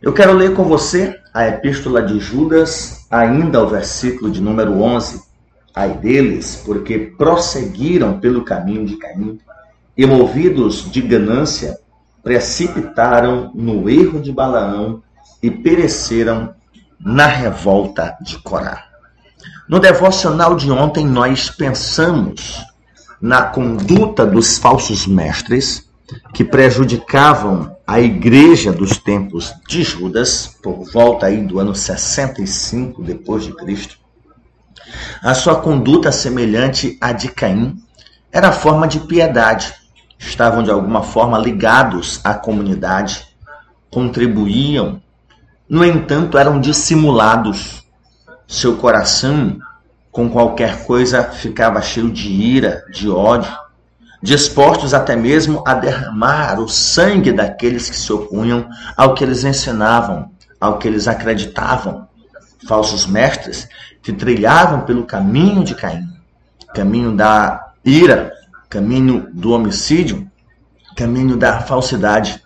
Eu quero ler com você a epístola de Judas, ainda o versículo de número 11. Ai deles, porque prosseguiram pelo caminho de Caim e, movidos de ganância, precipitaram no erro de Balaão e pereceram na revolta de Corá. No devocional de ontem, nós pensamos na conduta dos falsos mestres que prejudicavam a igreja dos tempos de Judas, por volta aí do ano 65 depois de Cristo. A sua conduta semelhante à de Caim era forma de piedade. Estavam de alguma forma ligados à comunidade, contribuíam, no entanto, eram dissimulados. Seu coração, com qualquer coisa, ficava cheio de ira, de ódio dispostos até mesmo a derramar o sangue daqueles que se opunham ao que eles ensinavam, ao que eles acreditavam. Falsos mestres que trilhavam pelo caminho de Caim, caminho da ira, caminho do homicídio, caminho da falsidade.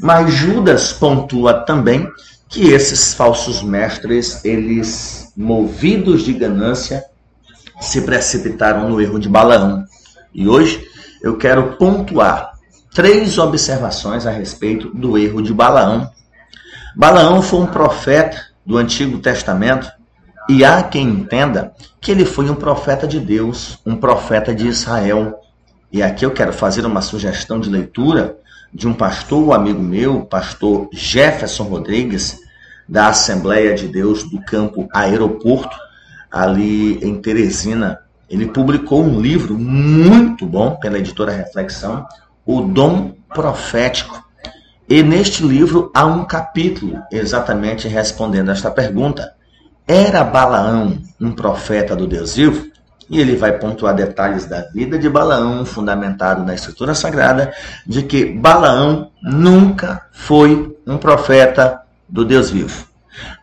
Mas Judas pontua também que esses falsos mestres, eles movidos de ganância, se precipitaram no erro de Balaão. E hoje eu quero pontuar três observações a respeito do erro de Balaão. Balaão foi um profeta do Antigo Testamento e há quem entenda que ele foi um profeta de Deus, um profeta de Israel. E aqui eu quero fazer uma sugestão de leitura de um pastor, um amigo meu, pastor Jefferson Rodrigues, da Assembleia de Deus do Campo Aeroporto, ali em Teresina, ele publicou um livro muito bom pela editora Reflexão, O Dom Profético. E neste livro há um capítulo exatamente respondendo esta pergunta: Era Balaão um profeta do Deus vivo? E ele vai pontuar detalhes da vida de Balaão, fundamentado na Escritura Sagrada, de que Balaão nunca foi um profeta do Deus vivo.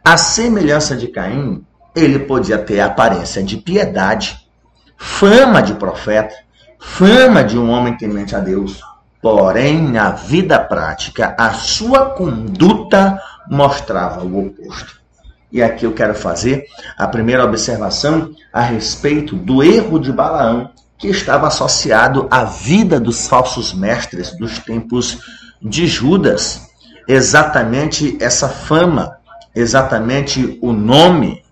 A semelhança de Caim, ele podia ter a aparência de piedade, fama de profeta, fama de um homem temente a Deus. Porém, na vida prática, a sua conduta mostrava o oposto. E aqui eu quero fazer a primeira observação a respeito do erro de Balaão, que estava associado à vida dos falsos mestres dos tempos de Judas. Exatamente essa fama, exatamente o nome,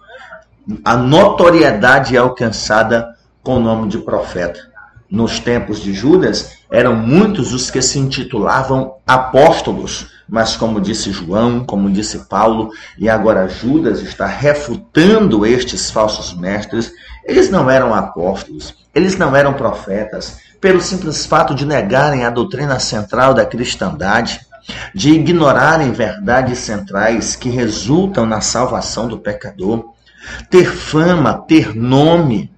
a notoriedade alcançada com o nome de profeta. Nos tempos de Judas, eram muitos os que se intitulavam apóstolos, mas como disse João, como disse Paulo, e agora Judas está refutando estes falsos mestres, eles não eram apóstolos, eles não eram profetas, pelo simples fato de negarem a doutrina central da cristandade, de ignorarem verdades centrais que resultam na salvação do pecador, ter fama, ter nome,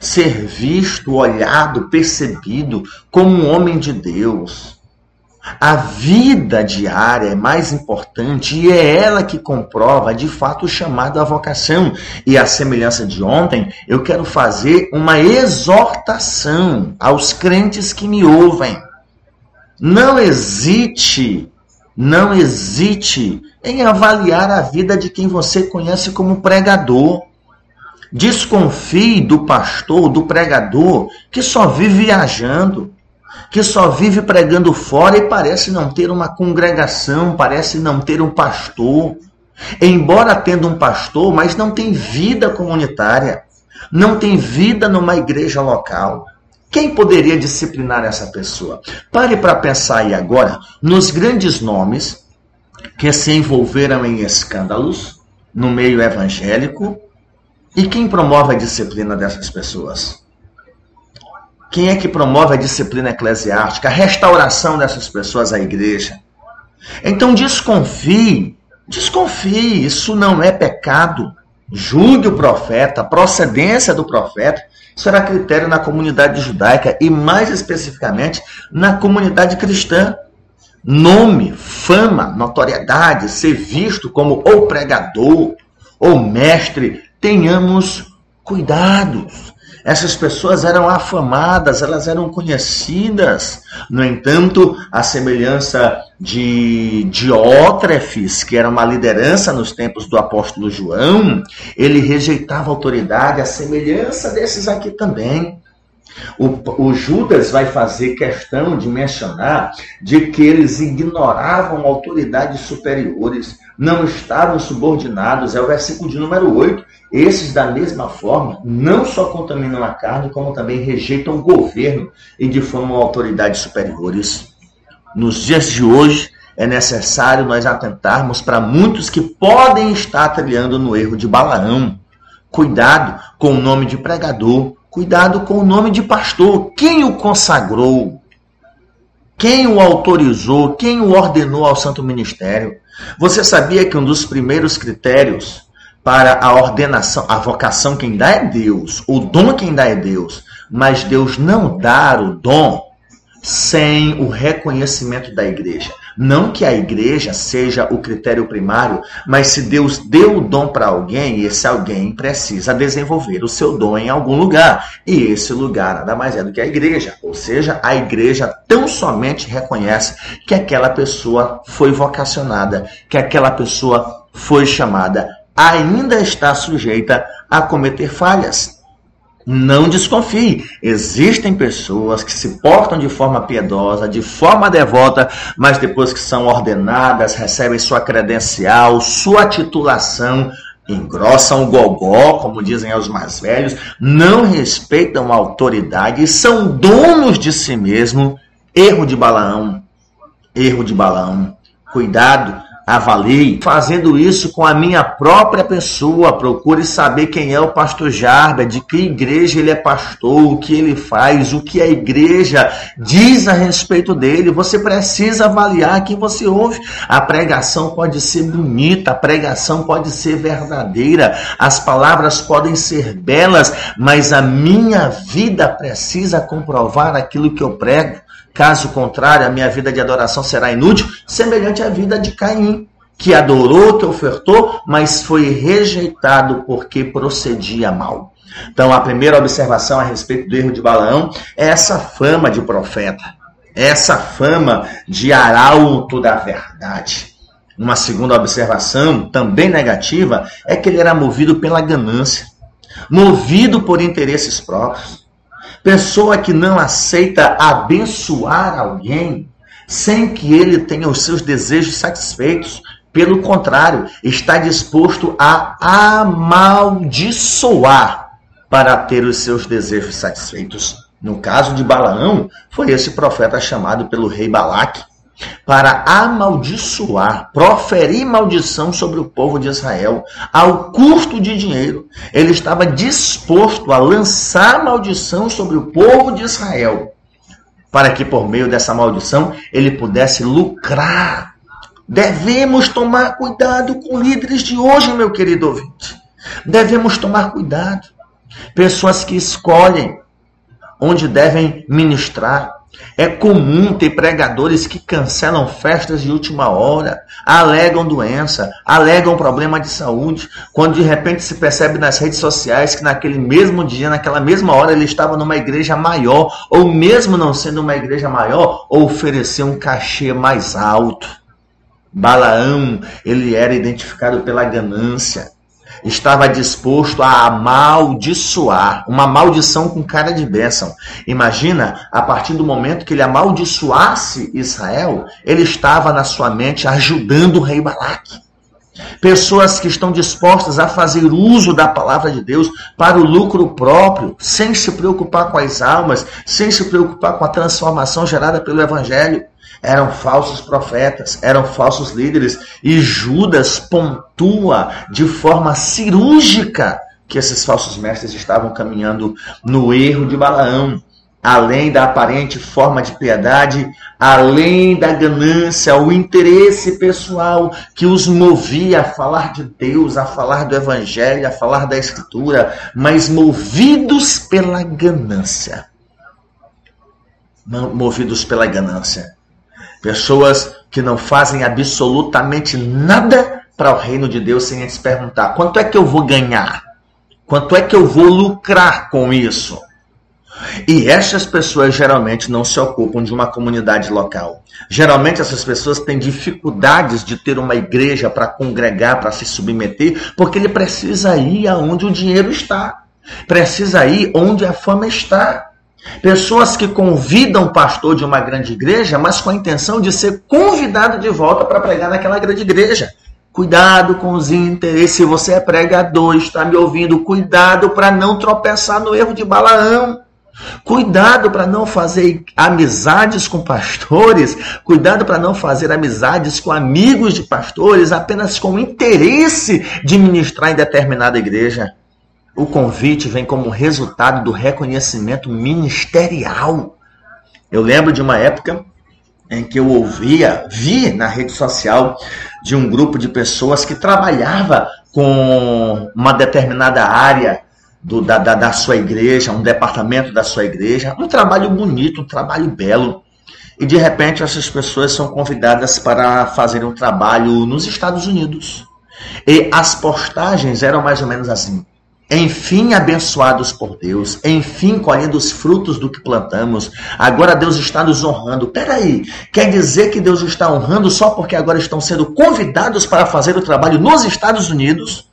ser visto, olhado, percebido como um homem de Deus. A vida diária é mais importante e é ela que comprova de fato o chamado à vocação. E a semelhança de ontem, eu quero fazer uma exortação aos crentes que me ouvem. Não hesite, não hesite em avaliar a vida de quem você conhece como pregador. Desconfie do pastor, do pregador, que só vive viajando, que só vive pregando fora e parece não ter uma congregação, parece não ter um pastor. Embora tendo um pastor, mas não tem vida comunitária, não tem vida numa igreja local. Quem poderia disciplinar essa pessoa? Pare para pensar aí agora nos grandes nomes que se envolveram em escândalos no meio evangélico e quem promove a disciplina dessas pessoas? Quem é que promove a disciplina eclesiástica, a restauração dessas pessoas à igreja? Então desconfie, desconfie, isso não é pecado. Julgue o profeta, a procedência do profeta será critério na comunidade judaica e mais especificamente na comunidade cristã. Nome, fama, notoriedade, ser visto como ou pregador ou mestre tenhamos cuidados. Essas pessoas eram afamadas, elas eram conhecidas. No entanto, a semelhança de Diótrefes, que era uma liderança nos tempos do apóstolo João, ele rejeitava a autoridade, a semelhança desses aqui também. O, o, Judas vai fazer questão de mencionar de que eles ignoravam autoridades superiores, não estavam subordinados, é o versículo de número 8. Esses, da mesma forma, não só contaminam a carne, como também rejeitam o governo e difamam autoridades superiores. Nos dias de hoje, é necessário nós atentarmos para muitos que podem estar trilhando no erro de Balaão. Cuidado com o nome de pregador, Cuidado com o nome de pastor. Quem o consagrou? Quem o autorizou? Quem o ordenou ao santo ministério? Você sabia que um dos primeiros critérios para a ordenação, a vocação quem dá é Deus, o dom quem dá é Deus, mas Deus não dá o dom sem o reconhecimento da igreja. Não que a igreja seja o critério primário, mas se Deus deu o dom para alguém, esse alguém precisa desenvolver o seu dom em algum lugar. E esse lugar nada mais é do que a igreja. Ou seja, a igreja tão somente reconhece que aquela pessoa foi vocacionada, que aquela pessoa foi chamada, ainda está sujeita a cometer falhas. Não desconfie. Existem pessoas que se portam de forma piedosa, de forma devota, mas depois que são ordenadas, recebem sua credencial, sua titulação, engrossam o gogó, como dizem os mais velhos, não respeitam a autoridade e são donos de si mesmo. Erro de Balaão. Erro de Balaão. Cuidado avalie, fazendo isso com a minha própria pessoa. Procure saber quem é o pastor Jarba, de que igreja ele é pastor, o que ele faz, o que a igreja diz a respeito dele. Você precisa avaliar quem você ouve. A pregação pode ser bonita, a pregação pode ser verdadeira, as palavras podem ser belas, mas a minha vida precisa comprovar aquilo que eu prego. Caso contrário, a minha vida de adoração será inútil, semelhante à vida de Caim, que adorou, que ofertou, mas foi rejeitado porque procedia mal. Então, a primeira observação a respeito do erro de Balaão é essa fama de profeta, essa fama de arauto da verdade. Uma segunda observação, também negativa, é que ele era movido pela ganância, movido por interesses próprios. Pessoa que não aceita abençoar alguém sem que ele tenha os seus desejos satisfeitos. Pelo contrário, está disposto a amaldiçoar para ter os seus desejos satisfeitos. No caso de Balaão, foi esse profeta chamado pelo rei Balaque para amaldiçoar, proferir maldição sobre o povo de Israel, ao custo de dinheiro. Ele estava disposto a lançar maldição sobre o povo de Israel, para que por meio dessa maldição ele pudesse lucrar. Devemos tomar cuidado com líderes de hoje, meu querido ouvinte. Devemos tomar cuidado. Pessoas que escolhem onde devem ministrar, é comum ter pregadores que cancelam festas de última hora, alegam doença, alegam problema de saúde, quando de repente se percebe nas redes sociais que naquele mesmo dia, naquela mesma hora, ele estava numa igreja maior, ou mesmo não sendo uma igreja maior, ofereceu um cachê mais alto. Balaão, ele era identificado pela ganância estava disposto a amaldiçoar, uma maldição com cara de bênção. Imagina, a partir do momento que ele amaldiçoasse Israel, ele estava na sua mente ajudando o rei Balaque. Pessoas que estão dispostas a fazer uso da palavra de Deus para o lucro próprio, sem se preocupar com as almas, sem se preocupar com a transformação gerada pelo Evangelho eram falsos profetas, eram falsos líderes, e Judas pontua de forma cirúrgica que esses falsos mestres estavam caminhando no erro de Balaão, além da aparente forma de piedade, além da ganância, o interesse pessoal que os movia a falar de Deus, a falar do Evangelho, a falar da Escritura, mas movidos pela ganância. Movidos pela ganância. Pessoas que não fazem absolutamente nada para o reino de Deus sem antes perguntar: quanto é que eu vou ganhar? Quanto é que eu vou lucrar com isso? E essas pessoas geralmente não se ocupam de uma comunidade local. Geralmente essas pessoas têm dificuldades de ter uma igreja para congregar, para se submeter, porque ele precisa ir aonde o dinheiro está. Precisa ir onde a fama está. Pessoas que convidam o pastor de uma grande igreja, mas com a intenção de ser convidado de volta para pregar naquela grande igreja. Cuidado com os interesses. Se você é pregador, está me ouvindo, cuidado para não tropeçar no erro de Balaão. Cuidado para não fazer amizades com pastores, cuidado para não fazer amizades com amigos de pastores apenas com interesse de ministrar em determinada igreja. O convite vem como resultado do reconhecimento ministerial. Eu lembro de uma época em que eu ouvia, vi na rede social de um grupo de pessoas que trabalhava com uma determinada área do, da, da, da sua igreja, um departamento da sua igreja, um trabalho bonito, um trabalho belo. E de repente essas pessoas são convidadas para fazer um trabalho nos Estados Unidos. E as postagens eram mais ou menos assim: enfim abençoados por Deus, enfim colhendo os frutos do que plantamos. Agora Deus está nos honrando. Peraí, quer dizer que Deus está honrando só porque agora estão sendo convidados para fazer o trabalho nos Estados Unidos?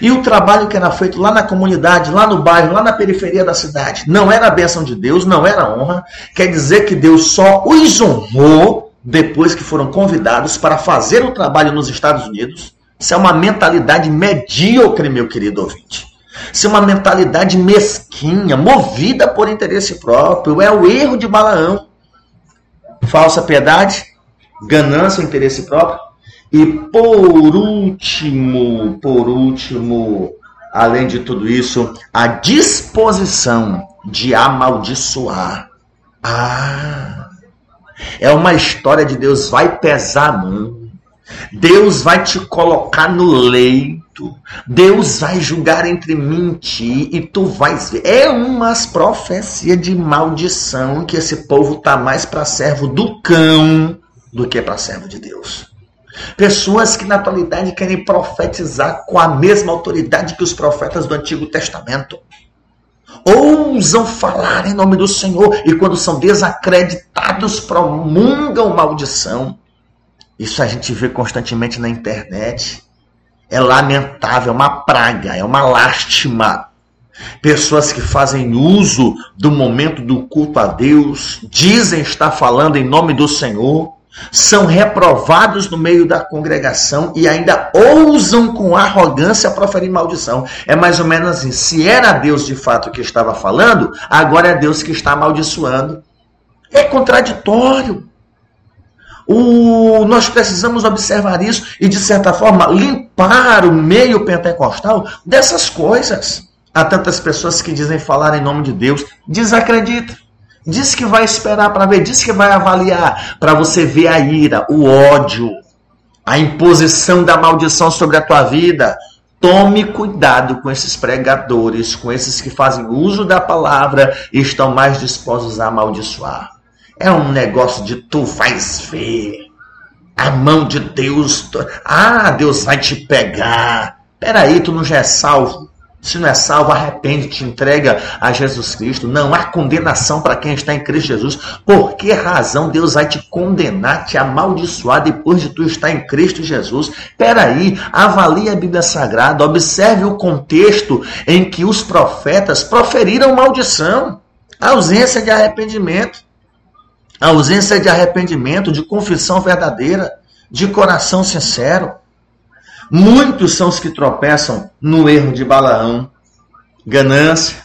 E o trabalho que era feito lá na comunidade, lá no bairro, lá na periferia da cidade, não era a bênção de Deus, não era honra. Quer dizer que Deus só os honrou depois que foram convidados para fazer o trabalho nos Estados Unidos? Isso é uma mentalidade medíocre, meu querido ouvinte. Ser uma mentalidade mesquinha, movida por interesse próprio, é o erro de Balaão. Falsa piedade, ganância, interesse próprio. E por último, por último, além de tudo isso, a disposição de amaldiçoar. Ah, é uma história de Deus vai pesar a mão. Deus vai te colocar no leito. Deus vai julgar entre mim e ti e tu vais ver. É umas profecia de maldição que esse povo tá mais para servo do cão do que para servo de Deus. Pessoas que na atualidade querem profetizar com a mesma autoridade que os profetas do Antigo Testamento. Ousam falar em nome do Senhor e quando são desacreditados promulgam maldição. Isso a gente vê constantemente na internet. É lamentável, é uma praga, é uma lástima. Pessoas que fazem uso do momento do culto a Deus, dizem estar falando em nome do Senhor, são reprovados no meio da congregação e ainda ousam com arrogância proferir maldição. É mais ou menos assim: se era Deus de fato que estava falando, agora é Deus que está amaldiçoando. É contraditório. O, nós precisamos observar isso e, de certa forma, limpar o meio pentecostal dessas coisas. Há tantas pessoas que dizem falar em nome de Deus, desacredita. Diz que vai esperar para ver, diz que vai avaliar para você ver a ira, o ódio, a imposição da maldição sobre a tua vida. Tome cuidado com esses pregadores, com esses que fazem uso da palavra e estão mais dispostos a amaldiçoar. É um negócio de tu vais ver. A mão de Deus. Ah, Deus vai te pegar. Peraí, tu não já é salvo. Se não é salvo, arrepende, te entrega a Jesus Cristo. Não há condenação para quem está em Cristo Jesus. Por que razão Deus vai te condenar, te amaldiçoar depois de tu estar em Cristo Jesus? Peraí, avalie a Bíblia Sagrada, observe o contexto em que os profetas proferiram maldição, ausência de arrependimento a ausência de arrependimento, de confissão verdadeira, de coração sincero. Muitos são os que tropeçam no erro de Balaão, ganância,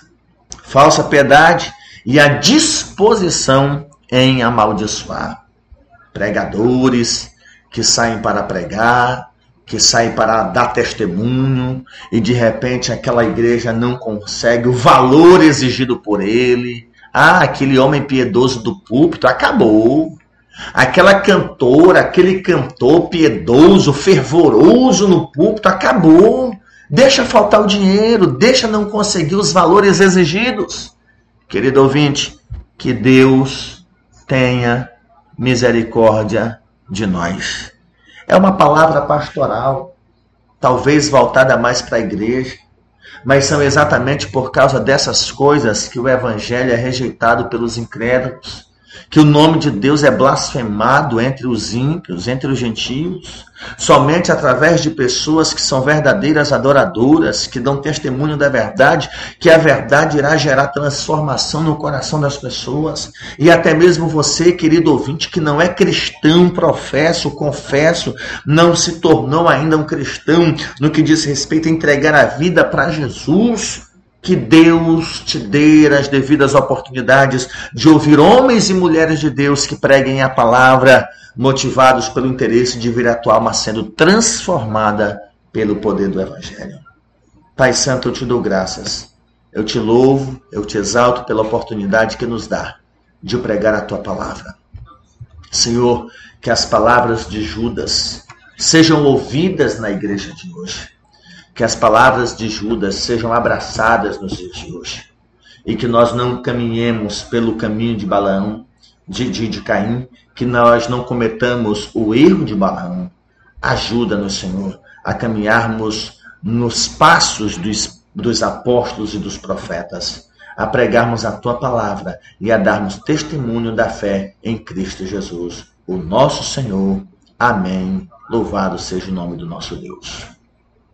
falsa piedade e a disposição em amaldiçoar. Pregadores que saem para pregar, que saem para dar testemunho e de repente aquela igreja não consegue o valor exigido por ele, ah, aquele homem piedoso do púlpito acabou. Aquela cantora, aquele cantor piedoso, fervoroso no púlpito acabou. Deixa faltar o dinheiro, deixa não conseguir os valores exigidos. Querido ouvinte, que Deus tenha misericórdia de nós. É uma palavra pastoral, talvez voltada mais para a igreja, Mas são exatamente por causa dessas coisas que o evangelho é rejeitado pelos incrédulos que o nome de Deus é blasfemado entre os ímpios, entre os gentios, somente através de pessoas que são verdadeiras adoradoras, que dão testemunho da verdade, que a verdade irá gerar transformação no coração das pessoas. E até mesmo você, querido ouvinte, que não é cristão, professo, confesso, não se tornou ainda um cristão no que diz respeito a entregar a vida para Jesus que Deus te dê as devidas oportunidades de ouvir homens e mulheres de Deus que preguem a palavra, motivados pelo interesse de vir a tua alma sendo transformada pelo poder do Evangelho. Pai Santo, eu te dou graças. Eu te louvo, eu te exalto pela oportunidade que nos dá de pregar a tua palavra. Senhor, que as palavras de Judas sejam ouvidas na igreja de hoje que as palavras de Judas sejam abraçadas nos dias de hoje. E que nós não caminhemos pelo caminho de Balaão, de, de, de Caim, que nós não cometamos o erro de Balaão. Ajuda-nos, Senhor, a caminharmos nos passos dos, dos apóstolos e dos profetas, a pregarmos a tua palavra e a darmos testemunho da fé em Cristo Jesus, o nosso Senhor. Amém. Louvado seja o nome do nosso Deus.